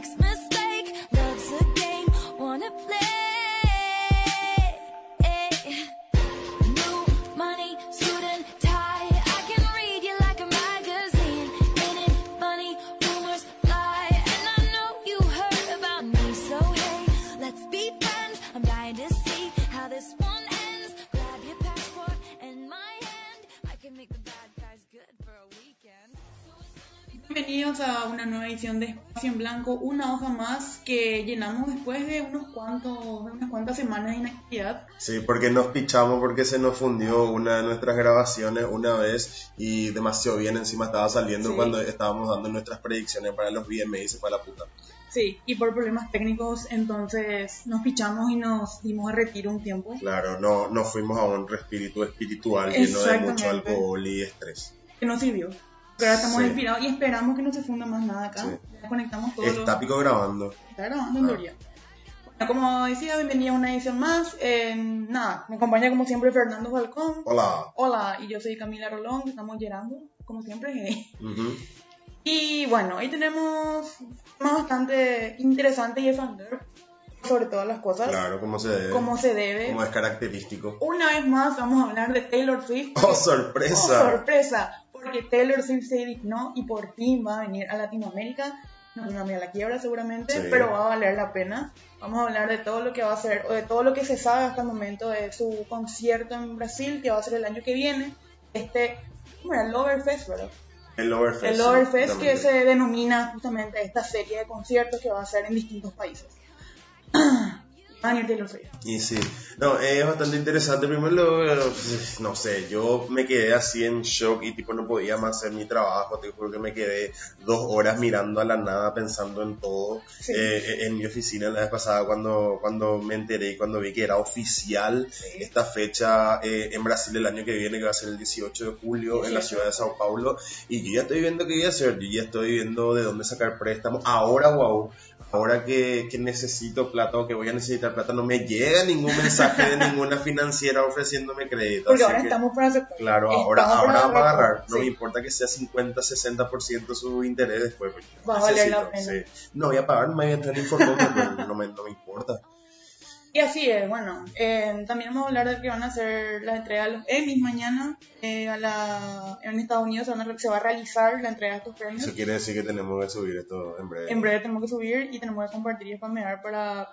Xmas en Blanco, una hoja más que llenamos después de unos cuantos, de unas cuantas semanas de inactividad. Sí, porque nos pichamos porque se nos fundió una de nuestras grabaciones una vez y demasiado bien encima estaba saliendo Sí. cuando estábamos dando nuestras predicciones para los VMA y se fue a la puta. Sí, y por problemas técnicos entonces nos pichamos y nos dimos a retiro un tiempo. Claro, no, no fuimos a un respiro espiritual lleno de mucho alcohol y estrés. que nos sirvió. Ahora estamos Sí. inspirados y esperamos que no se funda más nada acá. Sí. Ya conectamos todo. Está pico grabando. Está grabando en Ah. Bueno, como decía, bienvenida a una edición más. Eh, nada, me acompaña como siempre Fernando Falcón. Hola. Hola, y yo soy Camila Rolón, estamos llorando, como siempre. Ujú. Y bueno, hoy tenemos más bastante interesante y defender sobre todas las cosas, Claro, como se debe. como se debe. Como es característico. Una vez más vamos a hablar de Taylor Swift. ¡Oh, Oh, sorpresa! Porque Taylor Swift se dignó y por fin va a venir a Latinoamérica. No nos va a la quiebra seguramente, Sí. pero va a valer la pena. Vamos a hablar de todo lo que va a hacer, o de todo lo que se sabe hasta el momento de su concierto en Brasil, que va a ser el año que viene. Este, ¿cómo era? Loverfest, ¿verdad? El Loverfest. El sí, Loverfest que justamente. se denomina justamente esta serie de conciertos que va a hacer en distintos países. Va a venir Taylor Swift. Y sí, no, es bastante interesante. Primero, no sé, yo me quedé así en shock y tipo no podía más hacer mi trabajo. Te juro que me quedé dos horas mirando a la nada, pensando en todo. Sí. Eh, en mi oficina la vez pasada cuando, cuando me enteré y cuando vi que era oficial Sí. esta fecha eh, en Brasil el año que viene, que va a ser el 18 de julio en la 18. ciudad de Sao Paulo. Y yo ya estoy viendo qué voy a hacer, yo ya estoy viendo de dónde sacar préstamos. Ahora, wow, ahora que, que necesito plata o que voy a necesitar plata, no me llega ningún mensaje de ninguna financiera ofreciéndome crédito. Porque ahora que- estamos para aceptar. Claro, ahora, ahora vamos a agarrar. No me importa que sea 50, 60% su interés después. porque Va a valer la necesito, pena. sí. No voy a pagar, me voy a entrar en informe, pero no me, no me importa. Y así es, bueno, eh, también vamos a hablar de que van a hacer la entrega de los Emmys mañana. eh, a la, en Estados Unidos se, van a- se va a realizar la entrega de estos premios. Eso quiere decir que tenemos que subir esto en breve. En breve tenemos que subir y tenemos que compartir y spamear para,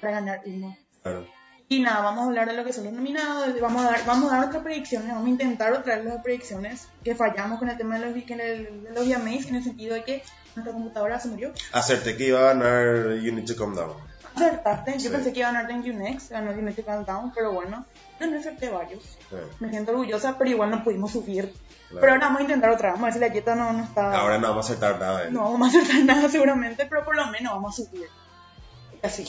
para ganar uno. Claro. Y nada, vamos a hablar de lo que son los nominados, vamos a dar, vamos a dar nuestras predicciones, vamos a intentar traer las predicciones que fallamos con el tema de los, que en el- de los VMAs, en el sentido de que nuestra computadora se murió. Acerté que iba a ganar You Need to Calm Down. Acertaste, yo Sí. pensé que iba a ganar Thank You Next, ganó Dimitri Countdown, pero bueno, no acerté varios. Sí, Me siento orgullosa, pero igual no pudimos subir. claro. Pero ahora vamos a intentar otra vamos a ver si la dieta no, no está... Ahora no vamos a acertar nada. ¿eh? No vamos a acertar nada seguramente, pero por lo menos vamos a subir. Así.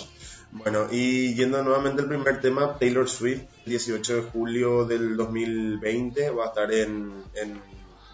Bueno, y yendo nuevamente al primer tema, Taylor Swift, 18 de julio del 2020, va a estar en, en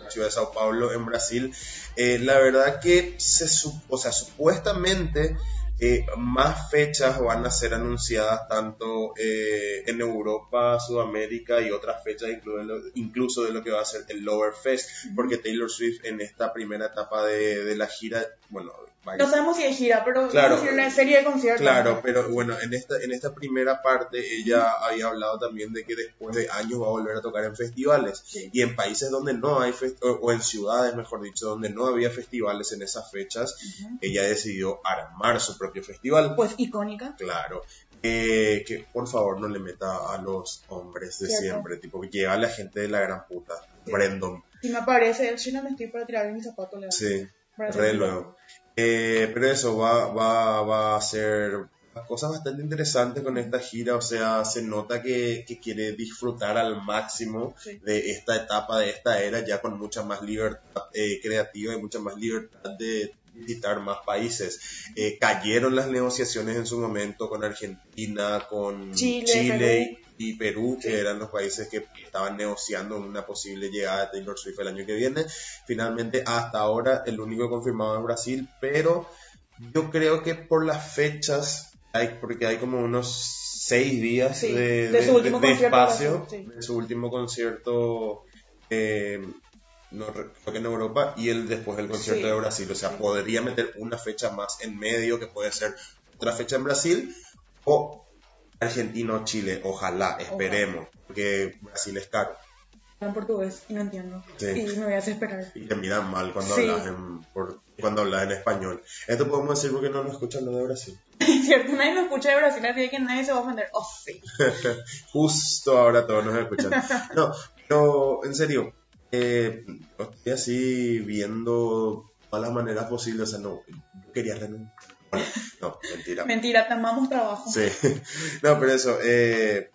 la ciudad de Sao Paulo, en Brasil. Eh, la verdad que, se, o sea, supuestamente eh, más fechas van a ser anunciadas tanto eh, en Europa, Sudamérica y otras fechas, incluso de, lo, incluso de lo que va a ser el Lower Fest, porque Taylor Swift en esta primera etapa de, de la gira, bueno, No sabemos si hay gira, pero Claro. vamos a una serie de conciertos. Claro, pero bueno, en esta, en esta primera parte ella había hablado también de que después de años va a volver a tocar en festivales. Sí. Y en países donde no hay, o, o en ciudades, mejor dicho, donde no había festivales en esas fechas, ella decidió armar su propio festival. Pues icónica. Claro. Eh, que por favor no le meta a los hombres de Cierto. siempre, tipo que lleva a la gente de la gran puta. Sí. Brandon. Si me aparece el Sheila, me estoy para tirar mi zapato. le dan. Sí. Re luego. Eh, pero eso va, va, va a ser cosas bastante interesantes con esta gira, o sea, se nota que, que quiere disfrutar al máximo Sí. de esta etapa, de esta era, ya con mucha más libertad eh, creativa y mucha más libertad de visitar más países. Eh, cayeron las negociaciones en su momento con Argentina, con Chile, Chile y Perú, que eran los países que estaban negociando una posible llegada de Taylor Swift el año que viene. Finalmente, hasta ahora, el único confirmado es Brasil, pero yo creo que por las fechas, hay, porque hay como unos seis días Sí, de, espacio, Brasil, sí. de su último concierto. eh, no, creo que en Europa y el después del concierto Sí. de Brasil, o sea, Sí. podría meter una fecha más en medio que puede ser otra fecha en Brasil o Argentina o Chile, ojalá, esperemos, porque Brasil es caro en portugués y no entiendo. Sí. Y me voy a desesperar. y te miran mal cuando hablas en por- cuando hablas en español. Esto podemos decir porque no nos escuchan los de Brasil. Es cierto, nadie me escucha de Brasil, así que nadie se va a ofender. Oh, sí. Justo ahora todos nos escuchan. No, pero en serio, eh, estoy así viendo todas las maneras posibles. O sea, no, yo quería renunciar. no, mentira. Mentira, te amamos trabajo. Sí, no, pero eso, eh,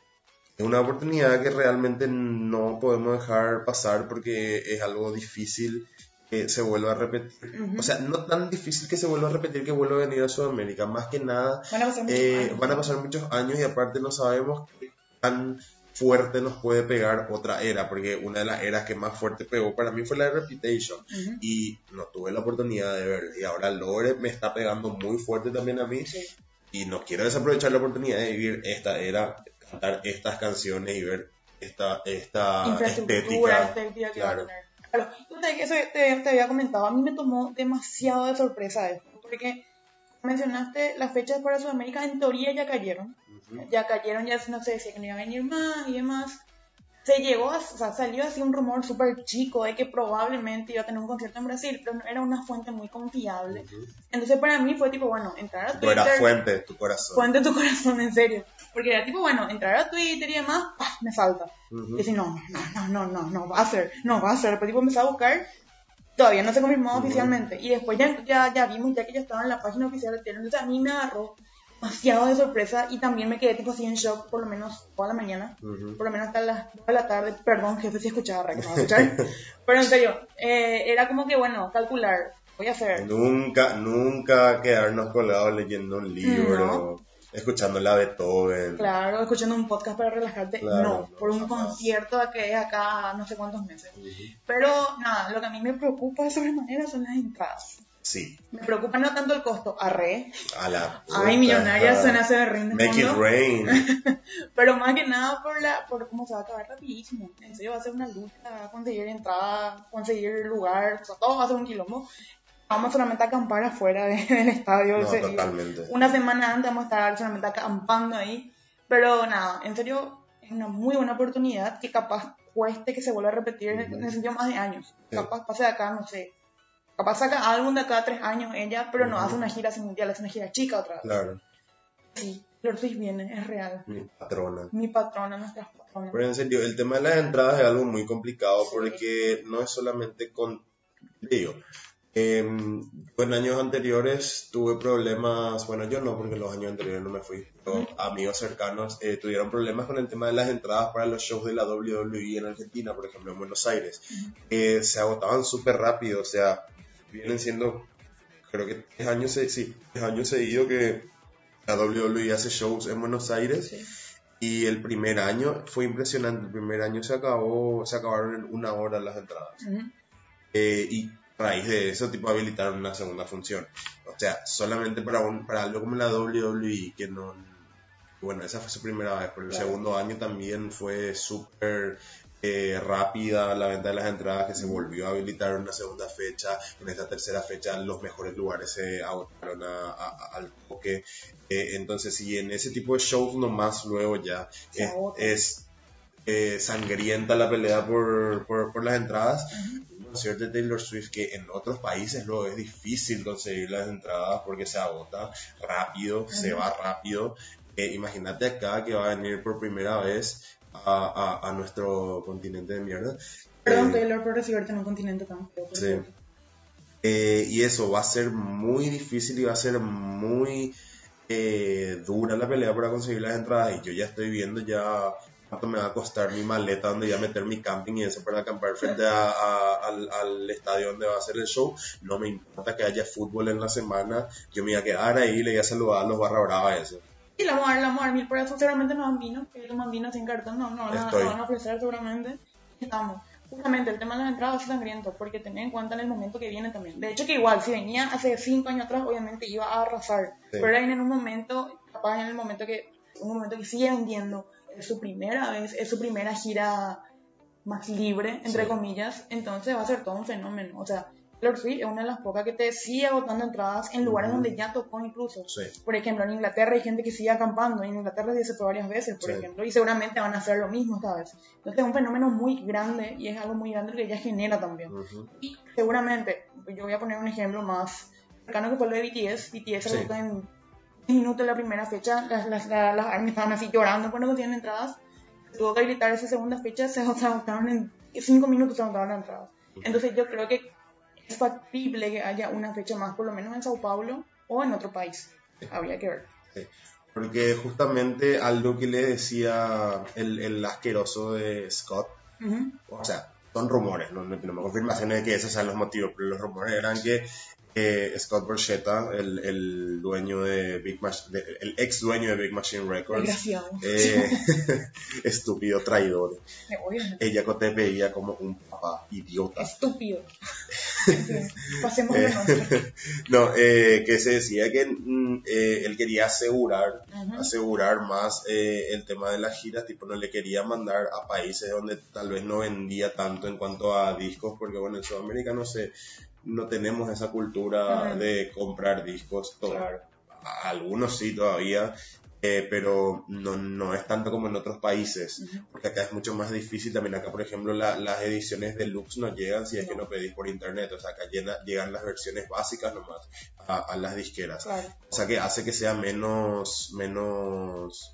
es una oportunidad que realmente no podemos dejar pasar porque es algo difícil que se vuelva a repetir. O sea, no tan difícil que se vuelva a repetir que vuelva a venir a Sudamérica. Más que nada, Van a pasar muchos eh, años. van a pasar muchos años y aparte no sabemos qué tan fuerte nos puede pegar otra era, porque una de las eras que más fuerte pegó para mí fue la de Reputation y no tuve la oportunidad de verla. Y ahora Lore me está pegando muy fuerte también a mí Sí. y no quiero desaprovechar la oportunidad de vivir esta era, cantar estas canciones y ver esta, esta infraestructura, estética. Claro. Claro, eso te, te había comentado, a mí me tomó demasiado de sorpresa esto, porque mencionaste las fechas para Sudamérica, en teoría ya cayeron, Ujú. ya cayeron, ya no se decía que no iba a venir más y demás. Se llegó, a, o sea, salió así un rumor súper chico de que probablemente iba a tener un concierto en Brasil, pero no era una fuente muy confiable. Ujú. Entonces para mí fue tipo, bueno, entrar a Tú eras Twitter, fuente, tu corazón. fuente tu corazón, en serio. Porque era tipo, bueno, entrar a Twitter y demás, ¡pah! me salta. Ujú. Y decir, no, no, no, no, no, no va a ser, no va a ser. Después tipo empecé a buscar, todavía no se confirmó Ujú. oficialmente. Y después ya, ya, ya vimos ya que ya estaba en la página oficial de Taylor. Entonces a mí me agarró demasiado de sorpresa y también me quedé tipo así en shock por lo menos toda la mañana. Ujú. Por lo menos hasta las 2 de la tarde. Perdón, jefe, si escuchaba Rack, no escuchar. Pero en serio, eh, era como que, bueno, calcular, voy a hacer. Nunca, nunca quedarnos colgados leyendo un libro, No. escuchando la Beethoven. Claro, escuchando un podcast para relajarte. Claro, no, no, por un jamás. concierto que es acá no sé cuántos meses. Ujú. Pero nada, lo que a mí me preocupa de sobremanera son las entradas. Sí, Me preocupa no tanto el costo, arre. a la Ay, puta, millonaria ajá. suena ese berrín de Make it rain. Pero más que nada por la por cómo se va a acabar rapidísimo. En serio va a ser una lucha, conseguir entrada, conseguir lugar, o sea, todo va a ser un quilombo. Vamos solamente a acampar afuera de- del estadio. No, totalmente. Una semana antes vamos a estar solamente acampando ahí. Pero nada, en serio, es una muy buena oportunidad que capaz cueste que se vuelva a repetir en, el sentido más de años. Sí. Capaz pase de acá, no sé. Capaz saca álbum de acá a tres años ella, pero no hace una gira así mundial, hace una gira chica otra vez. Claro, Sí, Lord Swift viene, es real. mi patrona. Mi patrona, nuestra patrona. Pero en serio, el tema de las entradas es algo muy complicado Sí. porque no es solamente con... Digo, em, yo en años anteriores tuve problemas, bueno, yo no, porque los años anteriores no me fui, pero amigos cercanos eh, tuvieron problemas con el tema de las entradas para los shows de la WWE en Argentina, por ejemplo, en Buenos Aires, que se agotaban súper rápido, o sea, vienen siendo, creo que tres años, sí, tres años seguidos que la WWE hace shows en Buenos Aires. Sí. Y el primer año fue impresionante. El primer año se acabó, se acabaron en una hora las entradas. Eh, y a raíz de eso, tipo, habilitaron una segunda función. O sea, solamente para, un, para algo como la WWE, que no... Bueno, esa fue su primera vez, pero el Claro. segundo año también fue súper eh, rápida la venta de las entradas, que se volvió a habilitar una segunda fecha. En esta tercera fecha los mejores lugares se agotaron a- a- al toque. Eh, entonces, si en ese tipo de shows nomás luego ya Se es, eh, sangrienta la pelea por, por, por las entradas, un concierto de Taylor Swift que en otros países luego es difícil conseguir las entradas porque se agota rápido, se va rápido. Eh, imagínate acá que va a venir por primera vez a, a, a nuestro continente de mierda. Perdón, Eh, Taylor, por recibirte en un continente tan feo. Sí. eh, y eso va a ser muy difícil y va a ser muy eh, dura la pelea para conseguir las entradas. Y yo ya estoy viendo ya cuánto me va a costar mi maleta donde voy a meter mi camping y eso para acampar frente a- a- al, al estadio donde va a ser el show. No me importa que haya fútbol en la semana. Yo me voy a quedar ahí y le voy a saludar a los barra brava eso. Y la vamos a dar, la vamos a dar mil por eso. Seguramente nos dan vino, que toman vino sin cartón. No, no, no, no van a ofrecer seguramente. Estamos. Justamente el tema de las entradas es sangriento, porque ten en cuenta en el momento que viene también. De hecho, que igual, si venía hace cinco años atrás, obviamente iba a arrasar. Sí. Pero ahí en un momento, capaz en el momento que, un momento que sigue vendiendo, es su primera vez, es su primera gira más libre, entre Sí. comillas, entonces va a ser todo un fenómeno. O sea, Taylor Swift es una de las pocas que te sigue agotando entradas en lugares Ujú. donde ya tocó incluso. Sí. Por ejemplo, en Inglaterra hay gente que sigue acampando. En Inglaterra ya se fue varias veces, por Sí. ejemplo, y seguramente van a hacer lo mismo esta vez. Entonces es un fenómeno muy grande y es algo muy grande que ella genera también. Ujú. Y seguramente, yo voy a poner un ejemplo más cercano que fue lo de BTS. BTS Sí. agotó en 10 minutos la primera fecha. Las, las, las, las estaban así llorando cuando no tienen entradas. Tuvo que habilitar esa segunda fecha, se agotaron en 5 minutos, se agotaron entradas. Entonces yo creo que es factible que haya una fecha más, por lo menos en Sao Paulo o en otro país. Habría que ver. Sí. Porque justamente algo que le decía el, el asqueroso de Scott, o sea, son rumores, no, no tenemos confirmaciones de que esos sean los motivos, pero los rumores eran que eh, Scott Borchetta, el, el dueño de Big Mach- de- el ex dueño de Big Machine Records, eh, estúpido traidor, ella te veía como un papá idiota. Estúpido. Pasemos nuestro. no, eh, que se decía que mm, eh, él quería asegurar, asegurar más eh, el tema de las giras, tipo no le quería mandar a países donde tal vez no vendía tanto en cuanto a discos, porque bueno, en Sudamérica no sé, no tenemos esa cultura de comprar discos. Claro. Algunos sí todavía, eh, pero no, no es tanto como en otros países, porque acá es mucho más difícil. También acá, por ejemplo, la- las ediciones deluxe no llegan si es que No. pedís por internet, o sea, acá llena- llegan las versiones básicas nomás a, a las disqueras. Claro. O sea, que hace que sea menos, menos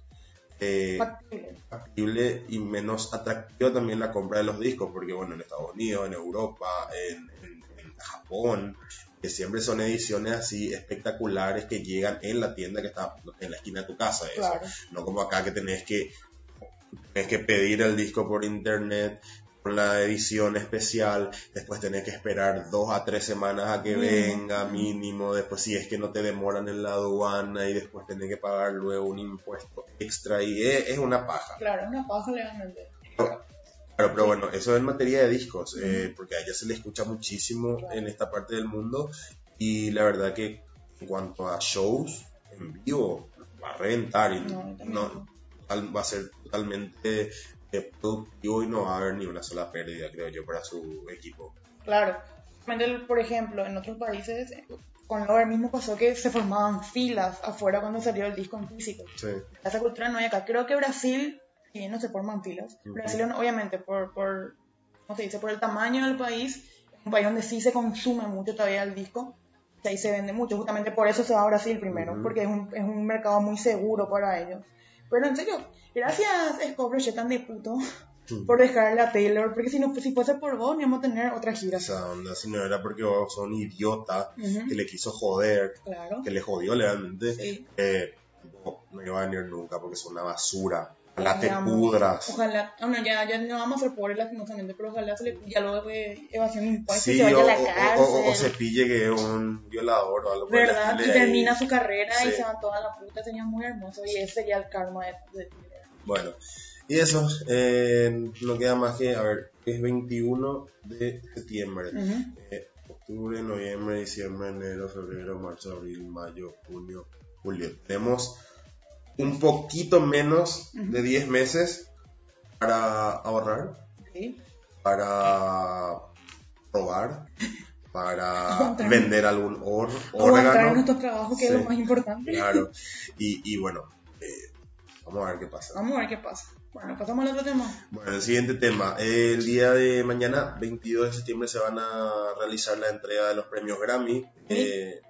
eh, Factible. factible y menos atractivo también la compra de los discos, porque bueno, en Estados Unidos, en Europa, en Japón, que siempre son ediciones así espectaculares que llegan en la tienda que está en la esquina de tu casa, eso. Claro. no como acá que tenés que tenés que pedir el disco por internet con la edición especial, después tenés que esperar dos a tres semanas a que Mínimo. venga mínimo, después si es que no te demoran en la aduana y después tenés que pagar luego un impuesto extra y es, es una paja. Claro, una paja legalmente. Claro, pero bueno, eso en materia de discos, eh, porque a ella se le escucha muchísimo en esta parte del mundo y la verdad que en cuanto a shows en vivo va a reventar y No, no, va a ser totalmente eh, productivo y no va a haber ni una sola pérdida, creo yo, para su equipo. Claro. Por ejemplo, en otros países, con Lover mismo pasó que se formaban filas afuera cuando salió el disco en físico. Sí, Esa cultura no hay acá. Creo que Brasil, bien no se forman filas, Ujú. Brasil obviamente por, por, ¿cómo se dice? por el tamaño del país, es un país donde sí se consume mucho todavía el disco, y ahí se vende mucho, justamente por eso se va a Brasil primero, porque es un, es un mercado muy seguro para ellos. Pero en serio, gracias Scott tan de puto Mm. por dejarle a Taylor, porque si no si fuese por vos, no íbamos a tener otra gira. esa onda, si no era porque vos sos un idiota que le quiso joder, Claro. que le jodió legalmente, Sí. eh, no, no iba a venir nunca porque es una basura. Ojalá te pudras. Ojalá, bueno, ya, ya no vamos a ser pobres lastimosamente, pero ojalá se le ya lo de evasión de impuestos Sí, se vaya o, a la o- cárcel. o- o se pille que es un violador o algo ¿Verdad? Y termina su carrera y Sí. se va toda la puta, sería muy hermoso y ese sería el karma de, de Taylor. Bueno, y eso, eh, no queda más que, a ver, es 21 de septiembre. Ujú. Eh, octubre, noviembre, diciembre, enero, febrero, marzo, abril, mayo, junio, julio. Tenemos un poquito menos de 10 meses para ahorrar, Sí. para probar, para vender algún or- órgano. nuestros trabajos, que es lo más importante. Claro. Y, y bueno, eh, vamos a ver qué pasa. Vamos a ver qué pasa. Bueno, pasamos al otro tema. Bueno, el siguiente tema. El día de mañana, 22 de septiembre, se van a realizar la entrega de los premios Grammy. Eh,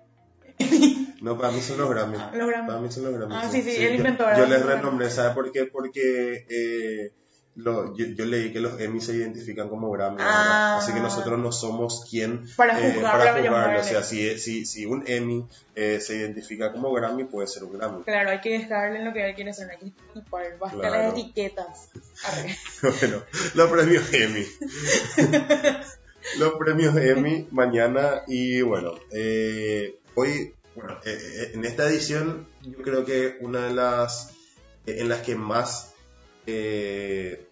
no, para mí son los Grammy. Ah, los Grammy. Para mí son los Grammy. Ah, sí, sí, él yo- inventó, Yo, ¿verdad? les renombré, ¿sabes por qué? Porque eh, lo- yo, yo leí que los Emmy se identifican como Grammy. Ah. Así que nosotros no somos quien Para eh, juzgar, para para juzgarlo. O sea, si, si, si un Emmy eh, se identifica como Grammy, puede ser un Grammy. Claro, hay que dejarle en lo que él quiere hacer, hay que basta Claro. las etiquetas. Bueno, los premios Emmy. los premios Emmy mañana y bueno, eh, hoy, bueno, eh, eh, en esta edición yo creo que una de las eh, en las que más eh,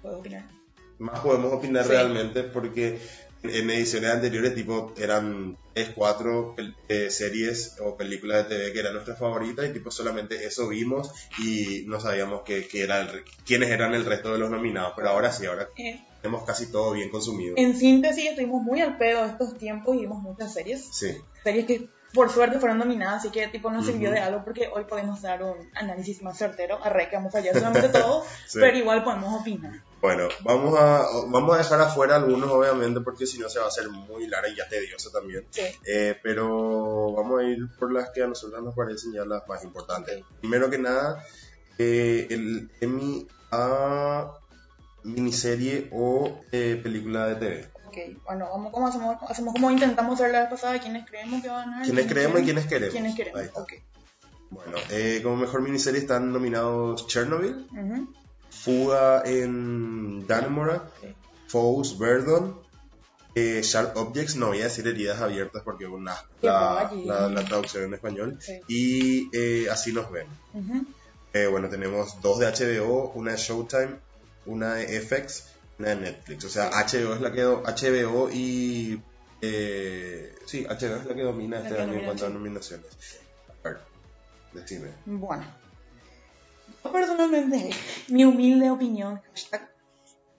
¿Puedo opinar? más podemos opinar Sí. realmente porque en ediciones anteriores tipo eran 3, 4 series o películas de TV que eran nuestras favoritas y tipo solamente eso vimos y no sabíamos que, que era el re- quiénes eran el resto de los nominados, pero ahora sí, ahora Eh, tenemos casi todo bien consumido. en síntesis, estuvimos muy al pedo estos tiempos y vimos muchas series. Sí, series que por suerte fueron nominadas, así que tipo nos sirvió de algo porque hoy podemos dar un análisis más certero, arre que vamos a fallar solamente todo, Sí. pero igual podemos opinar. bueno, vamos a, vamos a dejar afuera algunos obviamente porque si no se va a hacer muy larga y ya tedioso también. Sí. Eh, pero vamos a ir por las que a nosotros nos parecen ya las más importantes. Primero que nada, eh, el Emmy a miniserie o eh, película de TV. Ok. Bueno, vamos, ¿cómo hacemos? Hacemos como intentamos hacer la vez pasada, ¿quiénes creemos que van a ganar? ¿Quiénes creemos y quiénes queremos? ¿Quiénes Ahí queremos? está. Bueno, eh, como mejor miniserie están nominados Chernobyl. Fuga en Dannemora, Ok. Foes Verdon, eh, Sharp Objects, no voy a decir heridas abiertas porque es una, la, la- la traducción en español, y eh, Así nos ven. Bueno, tenemos dos de HBO, una de Showtime, una de FX, de Netflix. O sea, HBO es la que HBO y eh, sí, HBO es la que domina La este que año en cuanto a nominaciones. A ver, decime. Bueno, yo personalmente, mi humilde opinión, hashtag,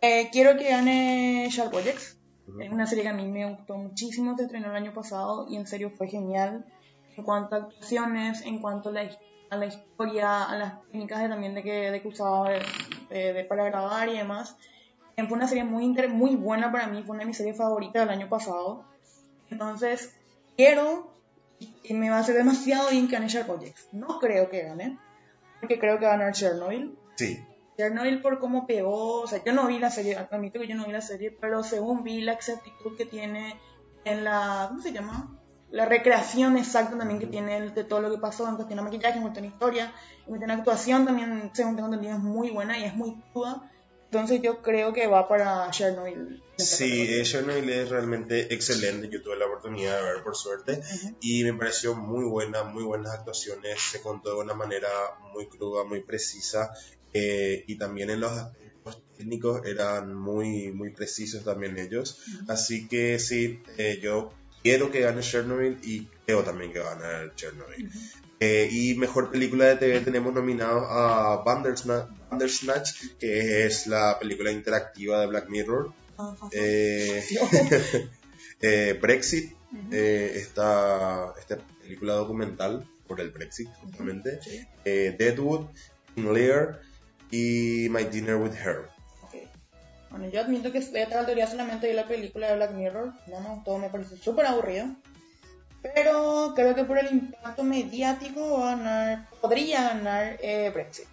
eh, quiero que gane Sharp Objects. Es una serie que a mí me gustó muchísimo, se estrenó el año pasado y en serio fue genial en cuanto a actuaciones, en cuanto a la, a la historia, a las técnicas de, también de que, de que usaba de- de- de- para grabar y demás. Fue una serie muy, inter- muy buena para mí, fue una de mis series favoritas del año pasado. Entonces, quiero y me va a hacer demasiado bien que gane Objects. No creo que gane, porque creo que va a ganar Chernobyl. Sí, Chernobyl por cómo pegó, o sea, yo no vi la serie, admito que yo no vi la serie, pero según vi la exactitud que tiene en la, ¿cómo se llama? La recreación exacta también que tiene de todo lo que pasó en cuestión de maquillaje, en cuestión de historia, en cuestión de actuación también, según tengo entendido, es muy buena y es muy cruda. Entonces yo creo que va para Chernobyl. sí, eh, Chernobyl es realmente excelente. Yo tuve la oportunidad de ver por suerte Ujú. y me pareció muy buena, muy buenas actuaciones. Se contó de una manera muy cruda, muy precisa eh, y también en los aspectos técnicos eran muy, muy precisos también ellos. Así que sí, eh, yo quiero que gane Chernobyl y creo también que va a ganar Chernobyl. Eh, y mejor película de TV tenemos nominados a Bandersnatch, Bandersnatch, que es la película interactiva de Black Mirror. Eh, eh, Brexit, esta, esta película documental por el Brexit, justamente. Deadwood, King Lear y My Dinner with Her. Bueno, yo admito que esta teoría solamente vi la película de Black Mirror. No me gustó, me pareció súper aburrido. Pero creo que por el impacto mediático va a ganar, podría ganar eh, Brexit.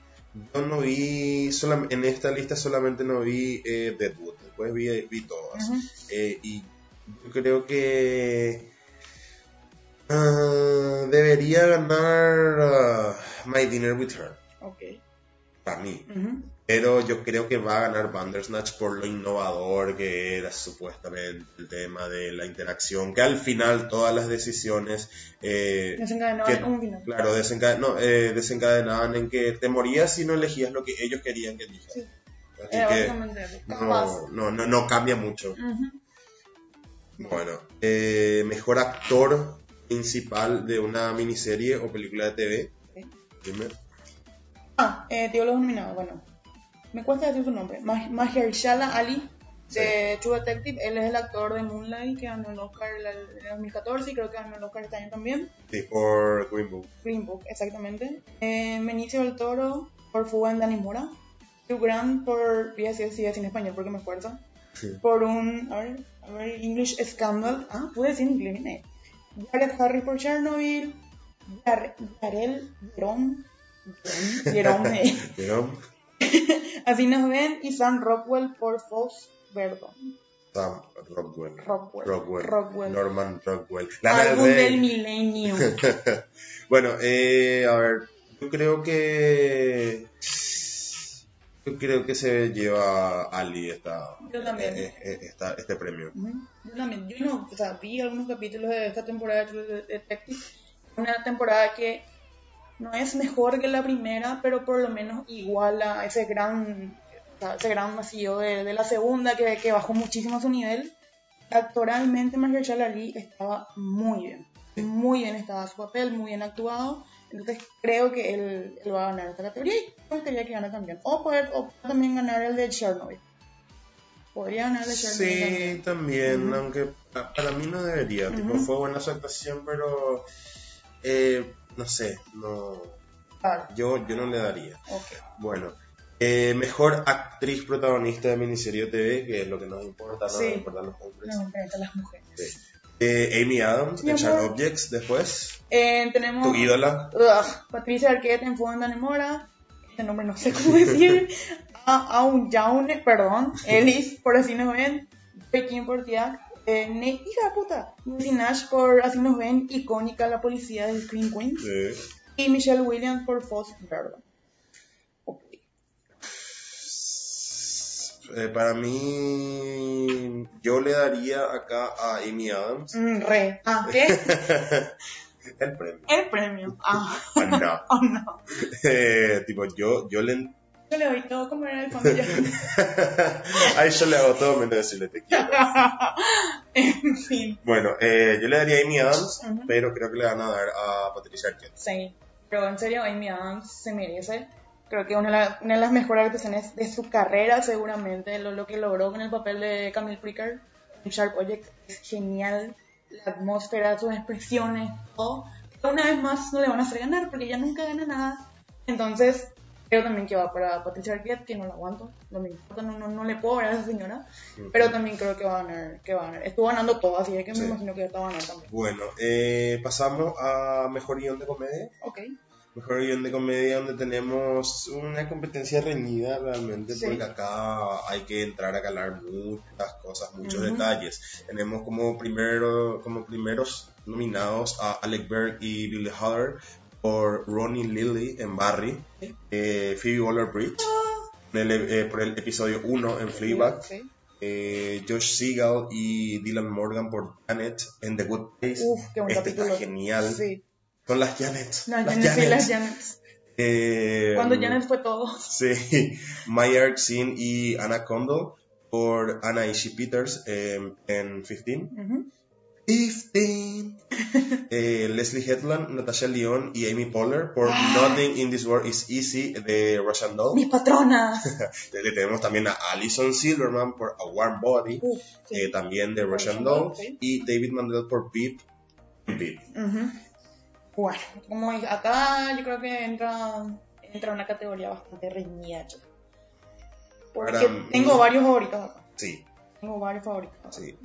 Yo no vi, en esta lista solamente no vi eh, Deadwood, después vi, vi todas. Eh, y yo creo que ah, debería ganar ah, My Dinner with Her, Ok. para mí. Pero yo creo que va a ganar Bandersnatch por lo innovador que era supuestamente el tema de la interacción, que al final todas las decisiones eh, que- final. claro, desenca- no, eh, desencadenaban en que te morías si no elegías lo que ellos querían que elijas. Sí. Así que no, no, no, no cambia mucho. Bueno, eh, mejor actor principal de una miniserie o película de TV. Dime. Ah, eh, digo los nominados. Bueno, me cuesta decir su nombre. Mah- Mahershala Ali, de True Detective. Él es el actor de Moonlight que ganó el Oscar en el 2014 y creo que ganó el Oscar este año también. Sí, por Green Book. Green Book, exactamente. Eh, Benicio del Toro por Fuga en Danimora. Hugh Grant por. Voy a decir así en español porque me acuerdo. Sí. Por un. A ver, a ver, English Scandal. Ah, pude decir en inglés, viene. Jared Harris por Chernobyl. Yarel Jerome. Jerome. Jerome. Así nos ven. Y Sam Rockwell por Fox Verdon. Sam Rockwell. Rockwell. Rockwell. Rockwell. Norman Rockwell. Lana Álbum del del milenio. bueno, eh, a ver, yo creo que yo creo que se lleva Ali esta, Yo también. eh, eh, esta- este premio. Yo también, yo no, o sea, vi algunos capítulos de esta temporada de Detective. Una temporada que no es mejor que la primera, pero por lo menos iguala ese gran, ese gran vacío de, de la segunda que, que bajó muchísimo su nivel. Actoralmente, Mahershala Ali estaba muy bien, muy bien estaba su papel, muy bien actuado. Entonces creo que él, él va a ganar esta categoría y me gustaría que gane también. O poder o también ganar el de Chernobyl. Podría ganar el de Chernobyl Sí, también. también, Ujú. aunque pa- para mí no debería. Tipo, Ujú. fue buena su actuación, pero eh, no sé, no, Claro. yo, yo no le daría. Bueno, eh, mejor actriz protagonista de miniserie TV, que es lo que nos importa, no Sí. nos importan los hombres. No, encantan las mujeres. Sí. Eh, Amy Adams, Sharp amor. Objects, después. Eh, tenemos Tu ídola. Ugh, Patricia Arquette en Fuego en Danemora. Este nombre no sé cómo decir. A Aun Jaune, perdón. Ellis, por así nos ven. Por Eh, Ne- hija de puta, Nancy Nash por Así nos ven, icónica la policía de Scream Queen, Sí. y Michelle Williams por Foss Verdon. Ok. Eh, para mí, yo le daría acá a Amy Adams Mm, re. Ah, ¿qué? el premio. El premio. Ah, Ah, no. oh no. Eh, tipo, yo, yo le... Yo le doy todo como era el fondo. Ahí yo le hago todo menos decirle te quiero. en fin. Bueno, eh, yo le daría a Amy Adams, Ujú. pero creo que le van a dar a Patricia Arquette. Sí, pero en serio, Amy Adams se merece. Creo que una de, la- una de las mejores actuaciones de su carrera, seguramente, lo, lo que logró con el papel de Camille Pricker en Sharp Object es genial. La atmósfera, sus expresiones, todo. Pero una vez más no le van a hacer ganar porque ella nunca gana nada. Entonces, creo también que va para Patricia Arquette, que no la aguanto, no me importa, no, no, no le puedo ver a esa señora. Pero también creo que va a ganar, que va a ganar. Estuvo ganando todo, así que Sí. me imagino que va a ganar también. Bueno, eh, pasamos a Mejor Guión de Comedia. Ok. Mejor guion de comedia donde tenemos una competencia reñida realmente Sí. porque acá hay que entrar a calar muchas cosas, muchos Ujú. detalles. Tenemos como primero como primeros nominados a Alec Berg y Billy Haller por Ronnie Lilly en Barry, eh, Phoebe Waller-Bridge eh, por el episodio 1 en Fleabag, eh, Josh Seagal y Dylan Morgan por Janet en The Good Place. Uf, qué buen este capítulo. está genial. Sí. Son las Janet. Las las Janet, sí, Janet. las Janet. Eh, Cuando Janet fue todo. Sí, Maya Erskine y Anna Condell por Anna Ishii Peters en 15. Ujú. 15. Eh, Leslie Hetland, Natasha Lyon y Amy Poehler por Nothing in This World is Easy de Russian Doll. Mis patronas. Le tenemos también a Alison Silverman por A Warm Body, Uf, sí. eh, también de Russian Doll. Y David Mandel por Beep. Beep. Bueno, como acá yo creo que entra, entra una categoría bastante reñida. Porque Para mí- tengo varios favoritos acá. Sí, Tengo varios favoritos. sí.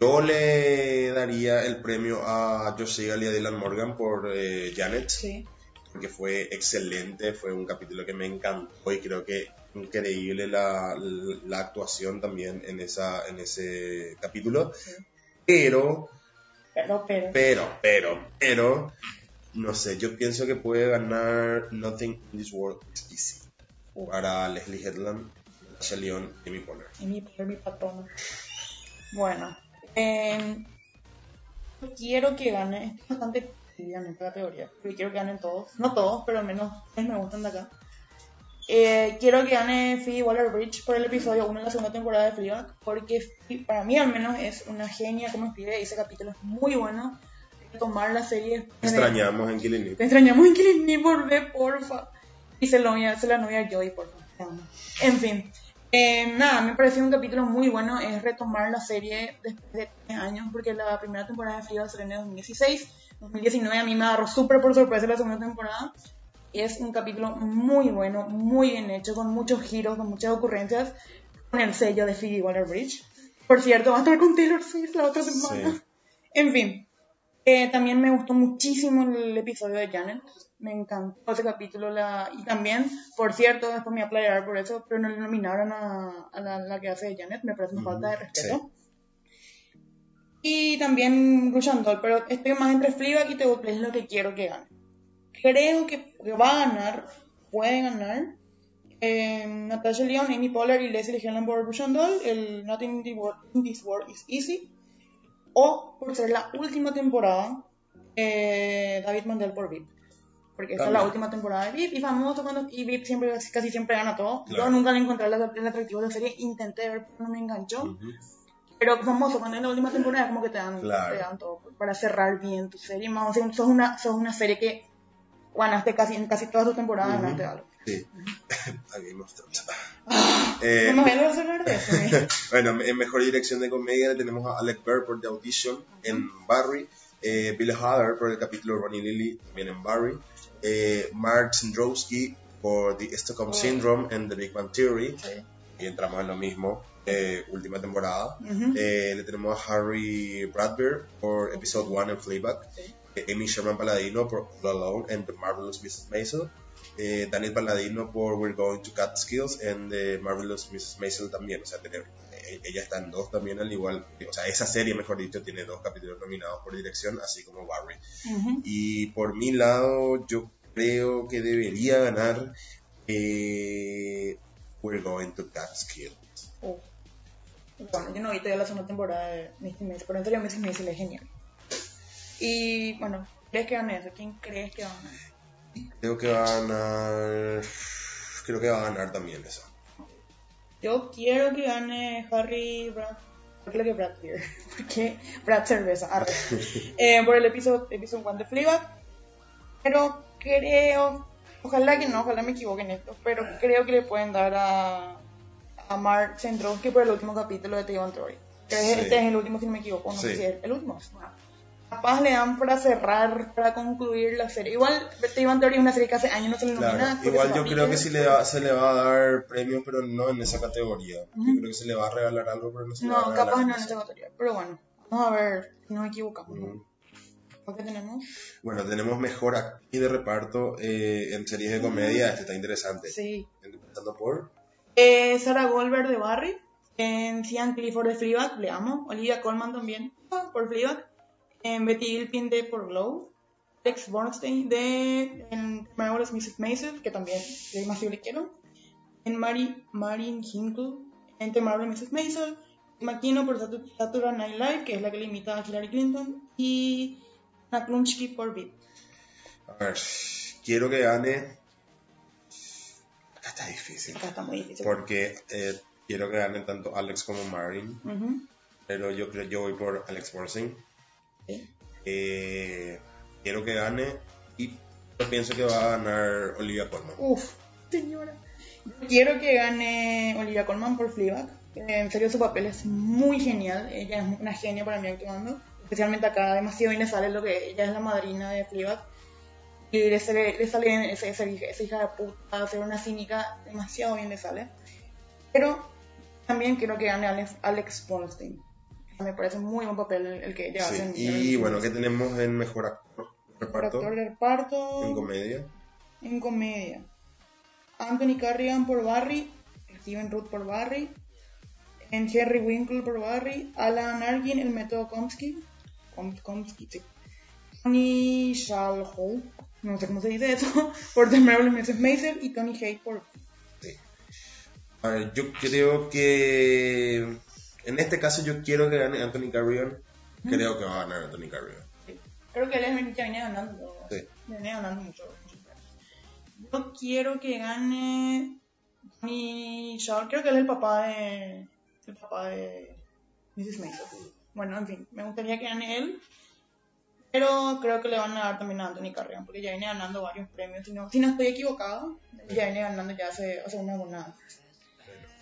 Yo le daría el premio a Josh Segal y a Dylan Morgan por eh, Janet. Sí. porque fue excelente, fue un capítulo que me encantó y creo que increíble la, la actuación también en, esa, en ese capítulo. Sí. Pero, Pero, pero. pero, pero, pero, no sé, yo pienso que puede ganar Nothing in This World is Easy para Leslie Headland, Natasha León y Amy Poehler. mi, es mi patrona. Bueno, eh, quiero que gane. Es bastante en esta categoría. Porque quiero que ganen todos. No todos, pero al menos tres me gustan de acá. Eh, quiero que gane Phoebe Waller-Bridge por el episodio 1 de la segunda temporada de Fleabag, porque Phoebe, para mí al menos es una genia como escribe ese capítulo es muy bueno. Tomar la serie. Extrañamos en Killing Eve. Te extrañamos en Killing Me, volvé, porfa. Y se, la novia a Joy, porfa. En fin. Eh, nada, me pareció un capítulo muy bueno. Es retomar la serie después de tres años, porque la primera temporada de Fleabag salió en el 2016. 2019 a mí me agarró súper por sorpresa la segunda temporada. Es un capítulo muy bueno, muy bien hecho, con muchos giros, con muchas ocurrencias, con el sello de Phoebe Waller-Bridge. Por cierto, va a estar con Taylor Swift la otra semana. Sí. En fin, eh, también me gustó muchísimo el episodio de Janet. Me encantó ese capítulo. La... Y también, por cierto, después me voy a playar por eso, pero no le nominaron a, a la, la que hace de Janet. Me parece una Ujú, falta de respeto. Y también Russian Doll, pero estoy más entre Fleabag y Place, es lo que quiero que gane. Creo que va a ganar, puede ganar, eh, Natasha Leon, Amy Poehler y Leslie Helen por Russian Doll, el Nothing in the World- in This World is Easy, o por ser la última temporada, eh, David Mandel por VIP. Porque esta es la última temporada de VIP y famoso cuando y VIP siempre, casi siempre gana todo. Claro. Yo nunca le encontré el, atractivo de la serie, intenté ver, pero no me enganchó. Ujú. Pero famoso, cuando es la última temporada, como que te dan, Claro. te dan todo para cerrar bien tu serie. Más, o sea, sos una, sos una serie que ganaste casi, en casi todas tus temporadas, ganaste algo. Sí. A Game of Thrones. Ah, Eh, no me voy a hablar de eso. mira. Bueno, en mejor dirección de comedia le tenemos a Alec Berg por The Audition en Barry, eh, Bill Hader por el capítulo Ronnie Lilly también en Barry, eh, Mark Sandrowski por The Stockholm. Syndrome en The Big Bang Theory, Sí. y entramos en lo mismo, eh, última temporada. Eh, le tenemos a Harry Bradbeer por Episode 1 en Fleabag, Sí. Amy Sherman Palladino por All Alone en The Marvelous Mrs. Maisel, eh, Daniel Palladino por We're Going to Catskills en The Marvelous Mrs. Maisel también, o sea, tener, eh, ella está en dos también, al igual, o sea, esa serie, mejor dicho, tiene dos capítulos nominados por dirección, así como Barry. Y por mi lado, yo creo que debería ganar eh, We're Going to Catskill. Oh. Bueno, yo no vi todavía la segunda temporada de Misty Maisel, pero en serio Misty Maisel es genial. Y bueno, ¿crees que gane eso? ¿Quién crees que va a ganar? Creo que va a ganar. Creo que va a ganar también eso. Yo quiero que gane Harry Brad. ¿Por qué lo que Brad Beer? Porque Brad Cerveza, arre. Eh, por el episodio, episodio 1 de Fleabag. Pero creo, ojalá que no, ojalá me equivoque en esto, pero creo que le pueden dar a, a Mark Zendrowski por el último capítulo de The es- Sí. Este es el último, si no me equivoco, no sé si es el último. Bueno, capaz le dan para cerrar, para concluir la serie. Igual, The One Theory es una serie que hace años no se le nomina. Claro, igual yo creo que sí le va- se le va a dar premios, pero no en esa categoría. Ujú. Yo creo que se le va a regalar algo, pero no se le va a No, regalar capaz no en esta categoría. Pero bueno, vamos a ver si nos equivocamos. Ujú. ¿Por qué tenemos? Bueno, tenemos mejor actriz de reparto eh, en series de comedia. Este está interesante. Sí. Empezando por. Eh, Sarah Goldberg de Barry. En Cian Clifford de Fleabag, le amo. Olivia Colman también, ah, por Fleabag. En Betty Gilpin de Por Glow. Alex Bornstein de Marvelous Mrs. Maisel, que también yo demasiado le quiero. En Mary, Marin Hinkle, en The Marvelous Mrs. Maisel. McKinnon por Satu- Saturday Night Live, que es la que le imita a Hillary Clinton. Y Klumsky por VIP. A ver, quiero que gane. Acá está difícil. Acá está muy difícil. Porque eh, quiero que ganen tanto Alex como Marin. Pero yo creo yo voy por Alex Borstein. Eh, quiero que gane. Y pienso que va a ganar Olivia Colman. Uf, señora. Quiero que gane Olivia Colman por Fleabag. Eh, En serio, su papel es muy genial. Ella es una genia para mí actuando. Especialmente acá, demasiado bien le sale lo que ella es la madrina de Fleabag. Y le sale, esa hija de puta, ser una cínica, demasiado bien le sale. Pero también quiero que gane Alex, Alex Bornstein. Me parece muy buen papel el, que ella Sí, en- Y en- bueno, ¿qué tenemos en mejor actor? Reparto. actor de reparto. En comedia. En comedia. Anthony Carrigan por Barry, Steven Root por Barry, en Henry Winkle por Barry, Alan Arkin, el método Komsky, Komsky, sí. Tony Shalhoub, no sé cómo se dice eso, por The Marvelous Mrs. Maisel y Tony Haidt por... Sí. A ver, yo creo que. En este caso, yo quiero que gane Anthony Carrion. Creo que va a ganar Anthony Carrion. sí. Creo que él es- ya viene ganando, Sí. viene ganando mucho. mucho. Yo quiero que gane Tony Shalhoub, creo que él es el papá de... el papá de Mrs. Maisel. Bueno, en fin, me gustaría que gane él. Pero creo que le van a dar también a Anthony Carrion, porque ya viene ganando varios premios. Si no, si no estoy equivocado, ya viene ganando ya hace, hace una buena,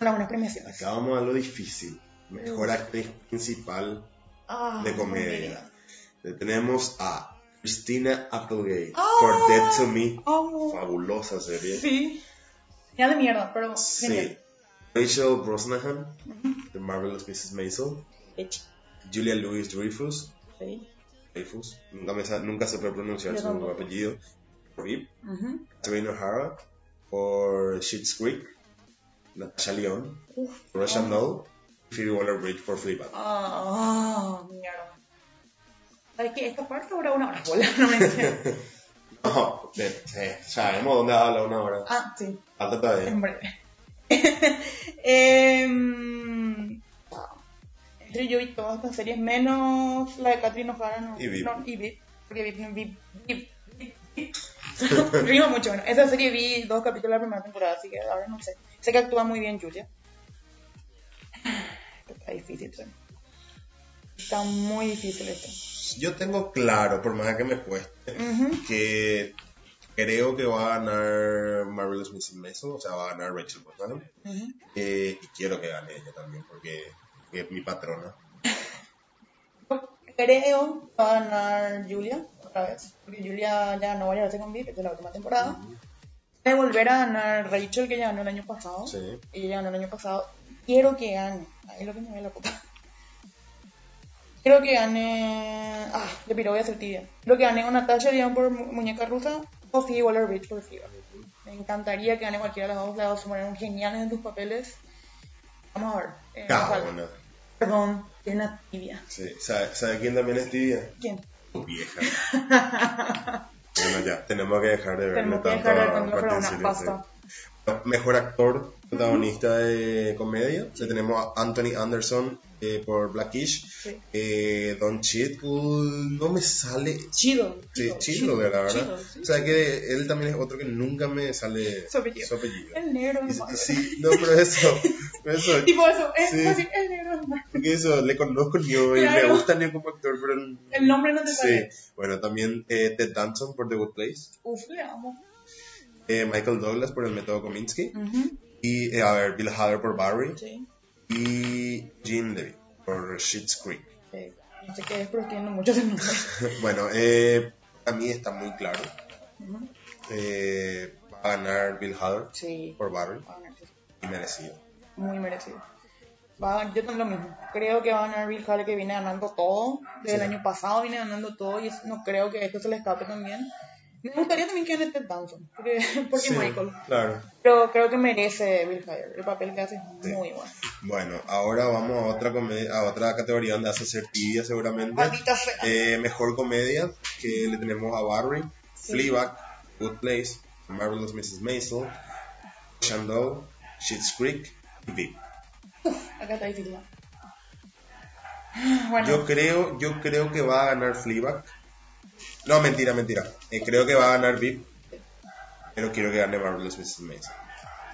unas buenas premiaciones. Acá vamos a lo difícil. Mejor actriz principal Ah, de comedia. Tenemos a Christina Applegate Ah. por Dead to Me. Amo. Fabulosa serie. Sí. Ya de mierda, pero Sí. genial. Rachel Brosnahan, The Marvelous Mrs. Maisel. Julia Louis Dreyfus. Sí. Dreyfus. Nunca, me nunca se puede pronunciar su tampoco. apellido. VIP. Ujú. Catherine O'Hara por Schitt's Creek. Natasha Lyonne Uf. Russian Doll. Y Phoebe Waller-Bridge por Fleabag. Ah, mierda. ¿Sabes qué? Esta parte ahora una hora bola, no me entiendo. No, de- de- sabemos dónde habla una hora. Ah, sí. Falta todavía. En breve. Entre yo vi todas estas series, menos la de Catherine O'Hara no, Y Vip. no, y Vip, porque Vip, no- Vip, Vip, Vip, Vip. Rima mucho, bueno. Esa serie vi dos capítulos de la primera temporada, así que ahora no sé. Sé que actúa muy bien Julia. Difícil. Está muy difícil esto. Yo tengo claro, por más que me cueste, que creo que va a ganar Marvelous Mrs. Maisel, o sea, va a ganar Rachel Brosnahan. Ujú. Eh, y quiero que gane ella también, porque es mi patrona. Creo que va a ganar Julia otra vez, porque Julia ya ganó varias veces con esta es la última temporada. De volver a ganar Rachel, que ya ganó el año pasado. Sí. Y ella ganó el año pasado. Quiero que gane. Ahí es lo que me ve la puta. Quiero que gane. Ah, de piro voy a ser tibia. Quiero que gane o Natasha Dion por mu- Muñeca Rusa o Phoebe Waller Bridge por Fever. Me encantaría que gane cualquiera de las dos. Las dos se ponen geniales en tus papeles. Vamos a ver. Eh, Ah. Perdón, es una tibia. Sí. ¿Sabe, sabe quién también es tibia? ¿Quién? Tu vieja. bueno, ya, tenemos que dejar de que tanto a. Mejor actor protagonista de comedia. Le tenemos a Anthony Anderson eh, por Blackish. Sí. Eh, Don Cheadle no me sale. Chido. Sí, Chido, la verdad. Chido, sí. O sea que él también es otro que nunca me sale Su apellido. El negro Y- es malo. Sí, no, pero eso, eso, Tipo eso, es Sí. así, el negro es malo. porque eso, le conozco yo y Claro. me gusta Neo como actor, pero el, El nombre no te Sí, sale. bueno, también eh, Ted Danson por The Good Place, Uf, le amo. eh, Michael Douglas por El Método Kominsky, Ujú, y, eh, a ver, Bill Hader por Barry, Sí. y Gene Levy por Schitt's Creek. Eh, no sé qué es, pero tiene muchos nombres. bueno, eh, a mí está muy claro, eh, va a ganar Bill Hader Sí. por Barry, Va a ganar, sí. y merecido. Muy merecido. Va a- yo también lo mismo. Creo que va a ganar Bill Hader que viene ganando todo. Desde Sí. el año pasado viene ganando todo y es- no creo que esto se le escape también. Me gustaría también que gane Ted Danson, porque, porque Sí, Michael. Claro. Pero creo que merece Bill Hader. El papel que hace es Sí. muy bueno. Bueno, ahora vamos a otra comedia, a otra categoría donde hace ser tibia seguramente. Eh, mejor comedia, que le tenemos a Barry, Sí. Fleabag, Good Place, Marvelous Mrs. Maisel, Shandong, Schitt's Creek y Veep. Acá está difícil. Bueno, Yo creo, yo creo que va a ganar Fleabag. No, mentira, mentira. Eh, creo que va a ganar Veep. Pero quiero que gane Marvelous Mrs. Maisel.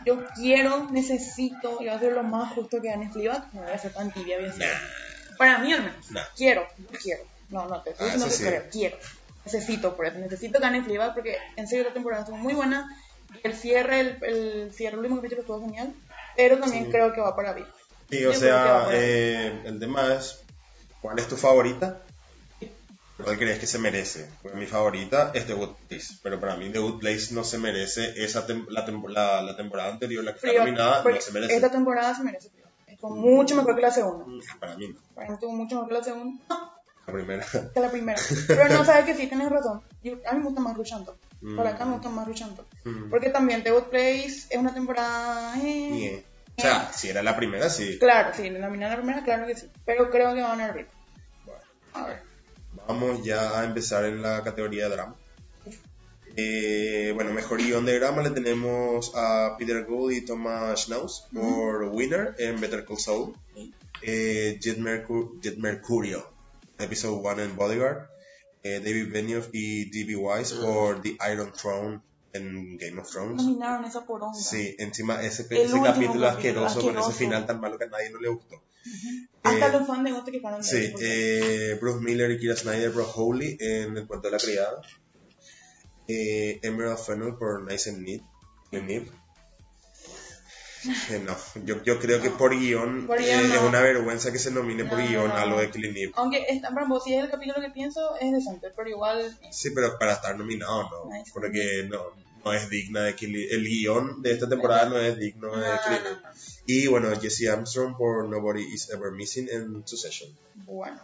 yo quiero, necesito, y va a ser lo más justo que gane Fleabag. No voy a ser tan tibia, voy a ser- Para mí al menos. Nah. Quiero, quiero. No, no, te estoy Ah, eso que sí. creo, quiero. Necesito, por eso. Necesito que gane Fleabag porque en serio la temporada estuvo muy buena. El cierre, el, el cierre, el último capítulo estuvo genial. Pero también Sí. creo que va para Vic. Sí, Yo o sea, eh, el tema es, ¿cuál es tu favorita? ¿Cuál crees que se merece? Pues mi favorita es The Good Place, pero para mí The Good Place no se merece esa tem- la, tem- la, la temporada anterior, la que fue nominada, no se merece. Esta temporada se merece Fleabag. Estuvo mucho mejor que la segunda. Mm, Para mí no, Para mí estuvo mucho mejor que la segunda. La primera. que la primera. Pero no sabes que sí, tienes razón. Yo- a mí me gusta más Ruchanto. Mm. Por acá me gusta más Ruchanto. Mm. Porque también The Good Place es una temporada. eh, Ñe. O sea, si era la primera, sí. Claro, sí, la la primera, claro que sí. Pero creo que va a ganar. Bueno, A ver. Vamos ya a empezar en la categoría de drama. Eh, bueno, mejor guion de drama le tenemos a Peter Gould y Thomas Schnauz por Winner en Better Call Saul. Eh, Jet, Mercu- Jet Mercurio, Episode 1 en Bodyguard. Eh, David Benioff y D.B. Wise por The Iron Throne en Game of Thrones. Nominaron esa poronga. Sí, encima ese, ese capítulo capítulo, asqueroso, con ese asqueroso. final tan malo que a nadie no le gustó. Hasta Eh, los fans de Gote que fueron Sí, eh, Bruce Miller y Kira Snyder por Holy en El cuento de la criada. Eh, Emerald Fennel por Nice and Neat. Eh, no, yo, yo creo que por guion, Por eh, guion, es no. una vergüenza que se nomine por No, guion no, a lo de Eve. Aunque, por ejemplo, si es el capítulo que pienso, es decente, pero igual. Sí, pero para estar nominado no, Nice. porque no, no es digna de Killing El guion de esta temporada no es digno de No, Y bueno, Jesse Armstrong por Nobody Is Ever Missing en Succession. Bueno.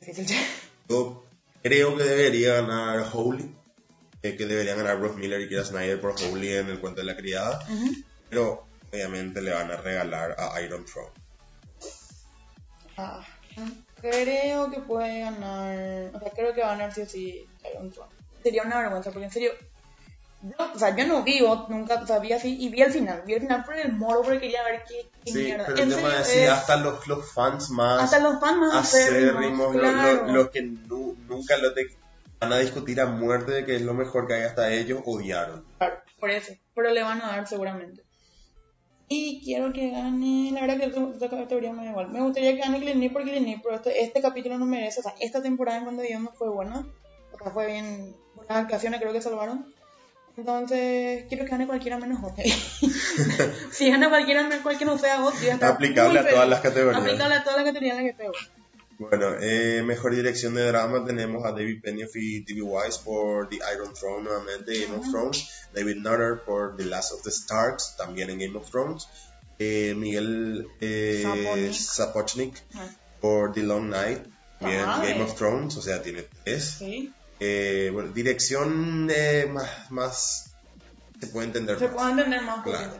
Yo creo que debería ganar Holy, eh, que deberían ganar Bruce Miller y Kira Snyder por Holy en el cuento de la criada, pero obviamente le van a regalar a Iron Throne. Ah, creo que puede ganar. O sea, creo que va a ganar sí o sí Iron Throne. Sería una vergüenza, porque en serio. Yo, o sea, yo no vivo, nunca sabía así, y vi el final. Vi el final por el moro, porque quería ver qué, qué Sí, mierda. pero el tema es es- hasta los, los fans más hasta los fans más acérrimos, claro. los que nu- nunca lo te- van a discutir a muerte de que es lo mejor que hay hasta ellos, odiaron. Claro, por eso. Pero le van a dar seguramente. Y quiero que gane. La verdad que esta- categoría me da igual. Me gustaría que gane Glenny por Glenny, pero este, este capítulo no merece. O sea, esta temporada en cuando no fue buena. O sea, fue bien. Las actuaciones creo que salvaron. Entonces, quiero que gane cualquiera menos Hot. si gana cualquiera, cualquiera no sea Hot, yo Aplicable a todas las categorías. Aplicable a todas las categorías en las que. Bueno, eh, mejor dirección de drama tenemos a David Benioff y D.B. Wise por The Iron Throne, nuevamente Game of Thrones. David Nutter por The Last of the Starks, también en Game of Thrones. Eh, Miguel eh, Sapochnik. Ah, por The Long Night, también Ah, Game eh. of Thrones, o sea, tiene tres. Sí. Eh, bueno, dirección eh, más, más se puede entender Se más. puede entender más. Claro.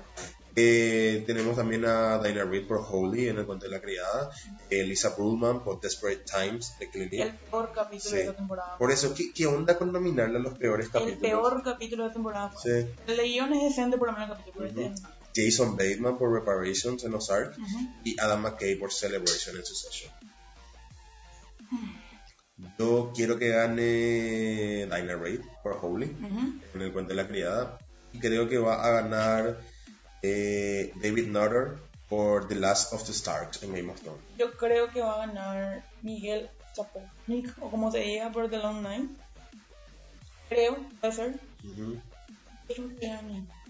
Eh, tenemos también a Dinah Reed por Holy en el cuento de la criada. Eh, Lisa Pullman por Desperate Times de Clint El peor capítulo de la temporada. Por eso, ¿qué, qué onda con nominarle a los peores El capítulos? peor capítulo de la temporada. Sí. El de guion es decente por lo menos el capítulo. Ujú. este. Jason Bateman por Reparations en Ozark Ujú. y Adam McKay por Celebration en Succession. Yo quiero que gane Dinah Reed por Holy Ujú. en el cuento de la criada. Y creo que va a ganar eh, David Nutter por The Last of the Starks en Game of Thrones. Yo creo que va a ganar Miguel Sapochnik, o como se diga, por The Long Night. Creo, puede ser.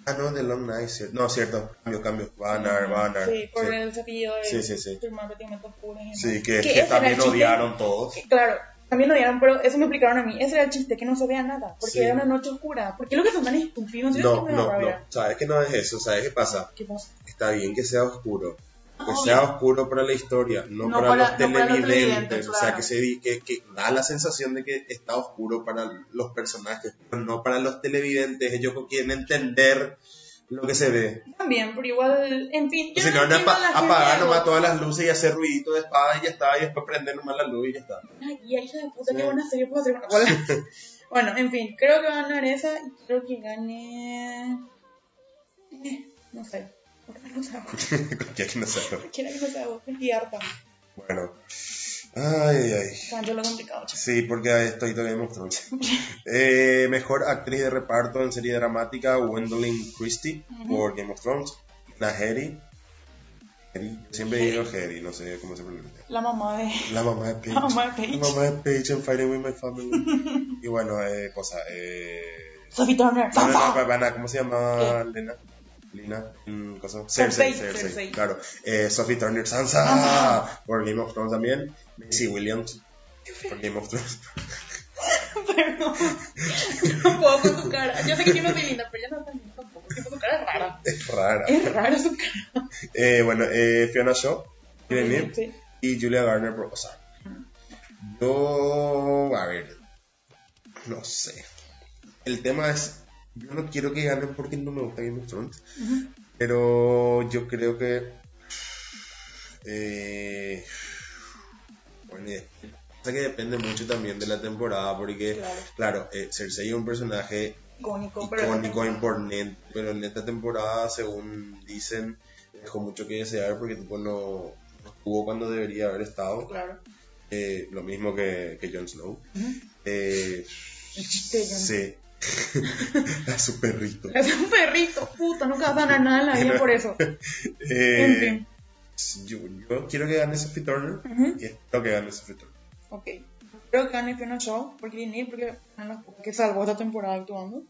Ah, no, The Long Night. No, cierto. Cambio, cambio. Va a ganar, va a ganar. Sí, por Sí. el cepillo de Sí, sí, sí. firmar prácticamente oscuros Sí, que, Que que también odiaron todos. Que, Claro, también lo odiaron, pero eso me explicaron a mí. Ese era el chiste, que no se vea nada, porque Sí. era una noche oscura. ¿Por qué lo que son tan estúpidos? No, que da no, no. rabia. ¿Sabes que no es eso? ¿Sabes qué pasa? ¿Qué pasa? Está bien que sea oscuro. Que Obvio. sea oscuro para la historia, no, No para, para- los no para los televidentes. O sea, que, se, que, que da la sensación de que está oscuro para los personajes, pero no para los televidentes. Ellos quieren entender lo que se ve. También, pero igual, en fin. yo Si no, gente apagar nomás todas las luces y hacer ruidito de espada y ya está, y después prender nomás la luz y ya está. Ay, y hija de puta, Sí. qué buena serie puedo hacer con la cola. bueno, en fin, creo que va a ganar esa y creo que gane. Eh, no sé. Cualquiera que no sea. Cualquiera que no no sea. Estoy harta. Bueno. Ay, ay, ay. Tanto lo complicado. Sí, porque estoy todavía Thrones. Eh, mejor actriz de reparto en serie dramática, Gwendolyn Christie Ujú. por Game of Thrones. Hedy. Siempre digo Hedy, no sé cómo se pronuncia. La mamá de. La mamá de Paige. La mamá de Paige. La mamá de Paige en Fighting with My Family. y bueno, eh, cosa. Eh... Sophie Turner. No, no, no, ¿cómo se llama Lena? Lina, mm, cosa. Cersei, Cersei, Cersei, claro. Eh, Sophie Turner Sansa Sansa. por Game of Thrones también. Macy Williams por Game of Thrones. Pero. No puedo con su cara. Yo sé que tiene muy linda, pero ya no tan linda tampoco. Su cara es rara. Es rara. Es rara su cara. Eh, bueno, eh, Fiona Shaw, Eve, Sí. y Julia Garner por Ozark. Yo, a ver, no sé. El tema es, yo no quiero que ganen porque no me gusta Game of Thrones, pero yo creo que, eh, y- pasa que depende mucho también de la temporada, porque, Claro. claro, eh, Cersei es un personaje Icónico, importante, pero en esta temporada, según dicen, dejó mucho que desear porque tipo no, no estuvo cuando debería haber estado. Claro. Eh, lo mismo que, que Jon Snow. Eh, El chiste de Jon sí. a su perrito. Es un perrito, puta, nunca vas a ganar nada en la vida por eso. Eh, En fin. Yo, yo quiero que gane Sophie Turner Ujú. y espero que gane Sophie Turner. Ok. Creo que gane Fiona Shaw, porque ni porque que salvó esta temporada actuando.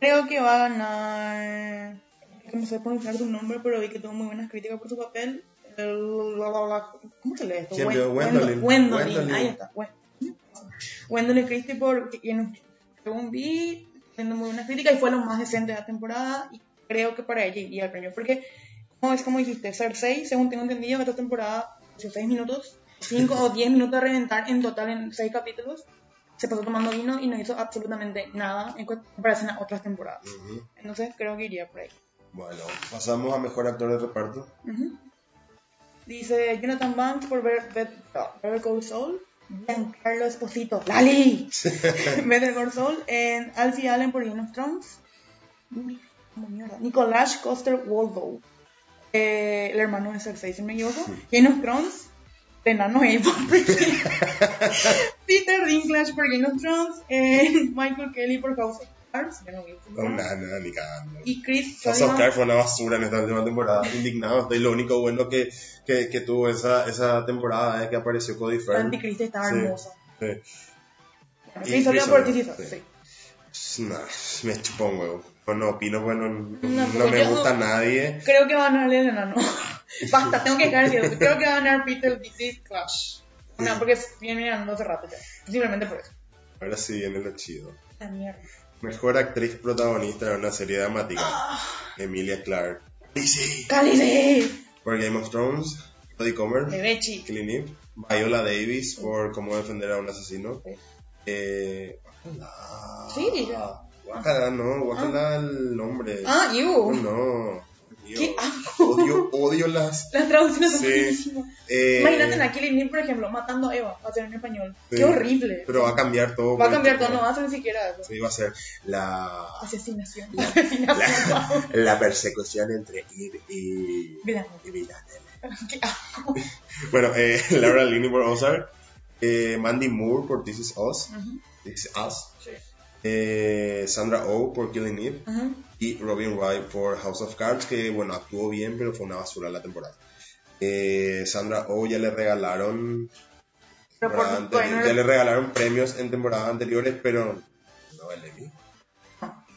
Creo que va a ganar. no sé pronunciar su nombre, pero vi que tuvo muy buenas críticas por su papel. El- ¿Cómo se lee esto? ¿Quién Wen- vio? Gwendolyn. Gwendolyn, Gwendolyn. ahí está. Wen- Gwendolyn Christie, por, según vi, teniendo muy buenas críticas y fue lo más decente de la temporada. Y creo que para ella iría el premio, porque, como es como dijiste, Cersei, según tengo entendido, esta temporada, 16 minutos, 5 o 10 minutos de reventar en total en 6 capítulos. Se pasó tomando vino y no hizo absolutamente nada en comparación a otras temporadas. Entonces creo que iría por ahí. Bueno, pasamos a mejor actor de reparto. Dice Jonathan Banks por ver Better Call Saul. Giancarlo Esposito. ¡Lali! Better Call Saul. En Alfie Allen por Game of Thrones. Nicolás Coster Waldo. Eh, el hermano de Cersei, si me equivoco. Game of Thrones. De enano por Peter Dinklage por Game of Thrones. Eh, Michael Kelly por House of Cards. Ya no vi. No, nada, nada, ni cagando. Y Chris House of. Cards fue una basura en esta última temporada. Indignado estoy. Lo único bueno que, que, que tuvo esa, esa temporada es que apareció Cody La Fern. anticrista estaba Sí. hermosa. Sí. Bueno, por sí. sí. Nah, me chupó un huevo. No, no opino, bueno, no, No, no porque me gusta nadie. Creo que va a ganar el enano. Basta, tengo que dejar de decir Creo que va a ganar Peter DC Clash. No, porque viene ganando hace rato ya. Simplemente por eso. Ahora sí viene lo chido. La mierda. Mejor actriz protagonista de una serie dramática. Ah. Emilia Clarke. Sí. ¡Cálice! Por Game of Thrones. Jodie Comer. Bebechi. Eve. Viola Davis por cómo defender a un asesino. Sí. Eh. Sí, ya. Guácala, no, guácala el nombre. Ah, Oh, you. no. mío. ¡Qué! Odio, odio las... Las traducciones son Sí. buenísimas. eh, Imagínate a Killing Eve, por ejemplo, matando a Eva, va a ser en español. Sí. ¡Qué horrible! Pero va a cambiar todo. Va a por cambiar todo, no va a ser ni siquiera eso. Sí, va a ser la, Asesinación. Asesinación. wow. la persecución entre Eve y... Mira, y Villanelle. qué. Bueno, eh, Laura Linney por Ozark, eh, Mandy Moore por This Is Us, Ujú, This Is Us, sí. Eh, Sandra Oh por Killing Eve y Robin Wright por House of Cards, que bueno, actuó bien, pero fue una basura la temporada. Eh, Sandra Oh ya le regalaron temporada ya le regalaron premios en temporadas anteriores, pero no el Emmy.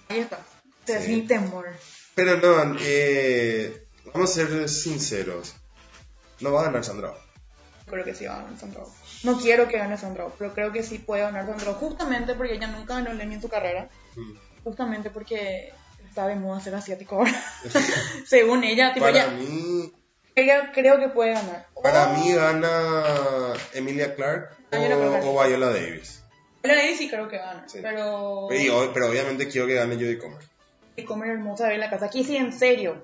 Ahí está. Este es Sí. mi temor. Pero no, eh, vamos a ser sinceros. No va a ganar Sandra. Creo que sí va a ganar Sandra. No quiero que gane Sandra Oh, pero creo que sí puede ganar Sandra Oh, justamente porque ella nunca ganó el Emmy en su carrera. Mm. Justamente porque está de moda ser asiático ahora. Según ella, tipo, Para ella, mí, ella creo que puede ganar. para Oh, mí gana Emilia o, Viola Clarke. o Viola Davis. La de sí creo que gana. Sí. Pero. Y o- pero obviamente quiero que gane Jodie Comer. Y comer hermosa de la casa. Aquí sí, en serio.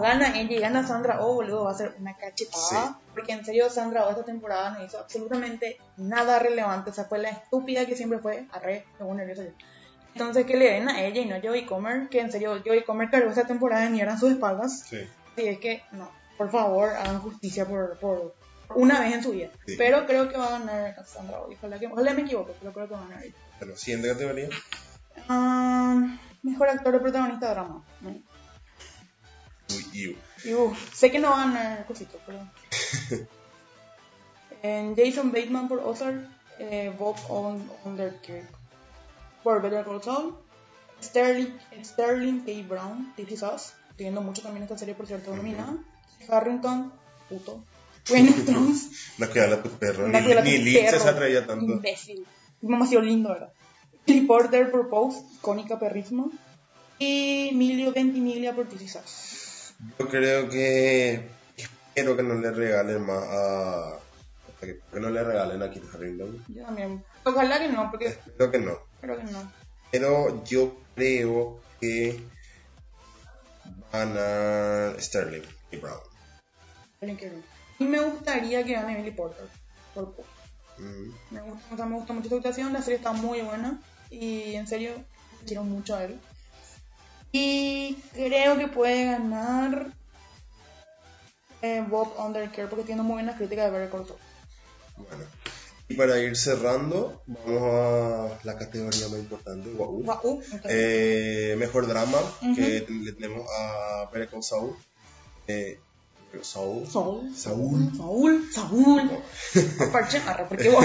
Gana ella y gana Sandra Oh, boludo, va a ser una cachetada. Sí. Porque en serio, Sandra Oh esta temporada no hizo absolutamente nada relevante. O sea, fue la estúpida que siempre fue. Arre, según nerviosa yo. Entonces, que le den a ella y no a Joey Comer, que en serio, Joey Comer cargó esta temporada de mierda en sus espaldas. Sí. Así es que, no, por favor, hagan justicia por, por una vez en su vida. Sí. Pero creo que va a ganar Sandra Oh. Ojalá, que, ojalá me equivoque, pero creo que va a ganar ella. Bueno, siguiente categoría. Ah, mejor actor o protagonista de drama. ¿no? Uy, iu. Sé que no van a ganar cositos, pero. en Jason Bateman por Ozark, eh, Bob On- Underkirk por Better Call Saul, Sterling, Sterling K. Brown, This Is Us, estoy viendo mucho también esta serie, por cierto, nominada, Harrington, puto, of Thrones, No que habla tu perro. Ni, la ni Lynch se atrevía tanto. imbécil, demasiado lindo, ¿verdad? Billy Porter por Pose, icónica perrísima, y Emilio Ventimiglia por This Is Us. Yo creo que. Espero que no le regalen más a. Que que no le regalen a Kit Harington. Yo también. Ojalá que no, porque Espero que no. creo que no. Pero yo creo que. Va a Sterling y Brown. Alguien que no. Y me gustaría que gane Billy Porter. Por poco. Mm. Me gusta, o sea, me gusta mucho su actuación, la serie está muy buena. Y en serio, quiero mucho a él. Y creo que puede ganar eh, Bob Undercare porque tiene muy buenas críticas de Call Saul. Bueno. Y para ir cerrando, vamos a la categoría más importante. Entonces, Eh, mejor drama, que le tenemos a Call Saul. Eh. Saúl. Saúl. Saúl. Porque vos.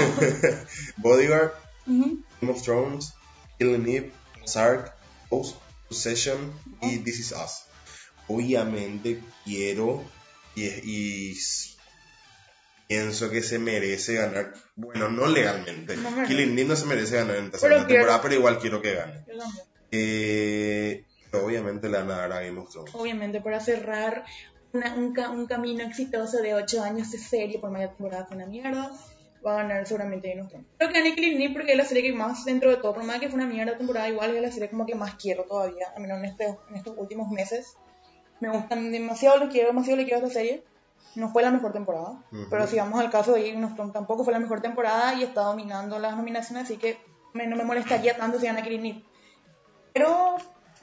Bodyguard. Game of Thrones, Killing Eve, Ozark, Post, Possession y This Is Us. Obviamente quiero y, y pienso que se merece ganar. Bueno, no legalmente. No. Killing no se merece ganar en esta segunda temporada, pero igual quiero que gane. Eh, obviamente le van a dar a Game of Thrones. obviamente para cerrar una- un, un camino exitoso de 8 años de serie por media temporada fue una mierda va a ganar seguramente Game of Thrones creo que Killing Eve porque es la serie que más dentro de todo por más que fue una mierda temporada igual es la serie como que más quiero todavía a menos en, este, en estos últimos meses me gustan demasiado lo quiero demasiado le quiero a esta serie no fue la mejor temporada Ujú. pero si vamos al caso de Game of Thrones tampoco fue la mejor temporada y está dominando las nominaciones así que me- no me molestaría tanto si gana Eve pero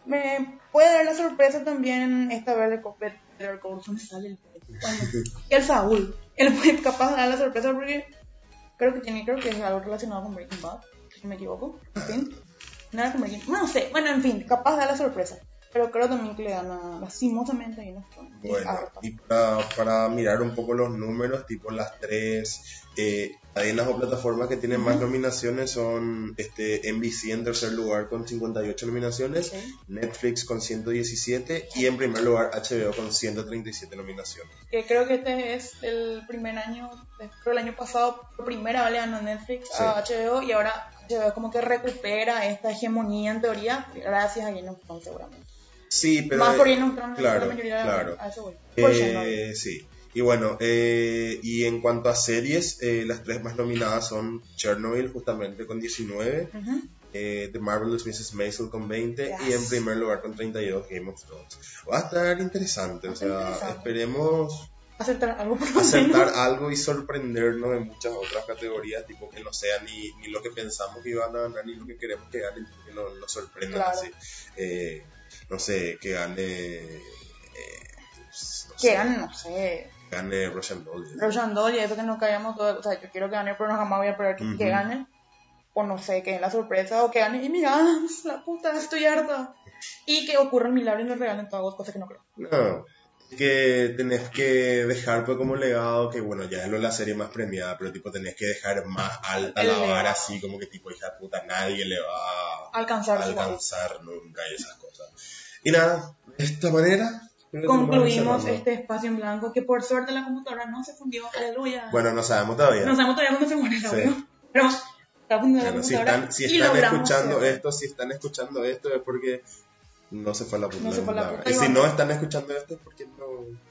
me puede dar la sorpresa también esta vez de Better Call Saul. El el Saúl. Él fue capaz de dar la sorpresa porque creo que tiene, creo que es algo relacionado con Breaking Bad, si no me equivoco. En fin. Nada con Breaking No sé, bueno, en fin, capaz dar la sorpresa. Pero creo también que le dan a lastimosamente a Game of Thrones. Y Bueno, y para, para mirar un poco los números, tipo las tres eh, cadenas o plataformas que tienen más nominaciones son este, NBC en tercer lugar con 58 nominaciones, Ok. Netflix con 117 y en primer lugar HBO con 137 nominaciones. Que creo que este es el primer año, creo el año pasado, por primera vez le ganó Netflix a HBO y ahora HBO como que recupera esta hegemonía en teoría gracias a Game of Thrones seguramente. Sí, pero... Más por of Thrones, claro, la mayoría claro. a eso voy. Eh, sí. Y bueno, eh, y en cuanto a series, eh, las tres más nominadas son Chernobyl, justamente con 19, Ujú. eh, The Marvelous Mrs. Maisel con 20 Yes. y en primer lugar con 32 Game of Thrones. Va a estar interesante, o estar sea, interesante. esperemos Aceptar algo acertar algo y sorprendernos en muchas otras categorías, tipo que no sea ni, ni lo que pensamos que iban a ganar ni lo que queremos que ganen, que nos, nos sorprendan Claro. así. Eh, no sé, que gane... eh, no Que sé, gane, no sé, gane Russian Doll. Roshan Doll y eso que no caíamos todo. O sea, yo quiero que gane, pero no jamás voy a esperar que, que gane. O no sé, que den la sorpresa, o que gane y mira, la puta, estoy harta. Y que ocurra el milagro y nos regalen todas cosas que no creo. No, que tenés que dejar pues como legado que bueno, ya es la serie más premiada, pero tipo tenés que dejar más alta El la legado. vara así como que tipo hija de puta nadie le va a Alcanzar alcanzar nunca y esas cosas. Y nada, de esta manera Concluimos este espacio en blanco que por suerte la computadora no se fundió. Aleluya. Bueno, no sabemos todavía. no sabemos todavía cuándo se muere el Sí. Pero está fundiendo la Bueno, si computadora. están, si están escuchando esto, si están escuchando esto es porque no se fue la puta. No se fue la puta. Y si no están escuchando esto es porque no...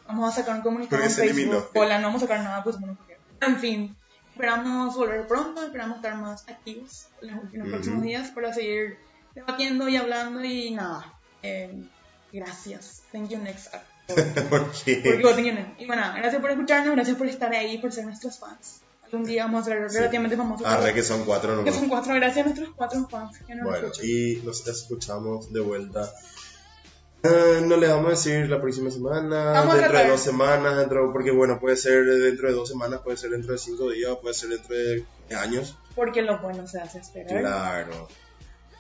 Vamos a sacar un comunicado Porque en. Facebook. Hola, no vamos a sacar nada, pues bueno, porque- En fin, esperamos volver pronto, esperamos estar más activos en los, en los Ujú. próximos días para seguir debatiendo y hablando y nada. Eh, gracias. Thank you next. porque... Porque vos tenés- Y bueno, gracias por escucharnos, gracias por estar ahí, por ser nuestros fans. Algún día vamos a ser relativamente famosos. Arre que son cuatro que nomás. son cuatro, gracias a nuestros cuatro fans que nos Bueno, escuchan. y nos escuchamos de vuelta. Eh, no le vamos a decir la próxima semana, Vamos dentro de dos semanas, dentro, porque bueno, puede ser dentro de dos semanas, puede ser dentro de cinco días, puede ser dentro de años. Porque lo bueno se hace esperar. Claro,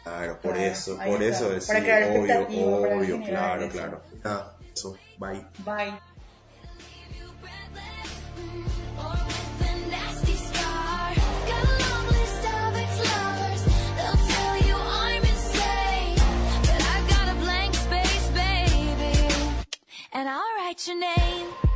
claro, por Claro, eso, por está. eso es Para sí, crear obvio, para obvio, claro, claro. Nada, eso, bye. Bye. and I'll write your name.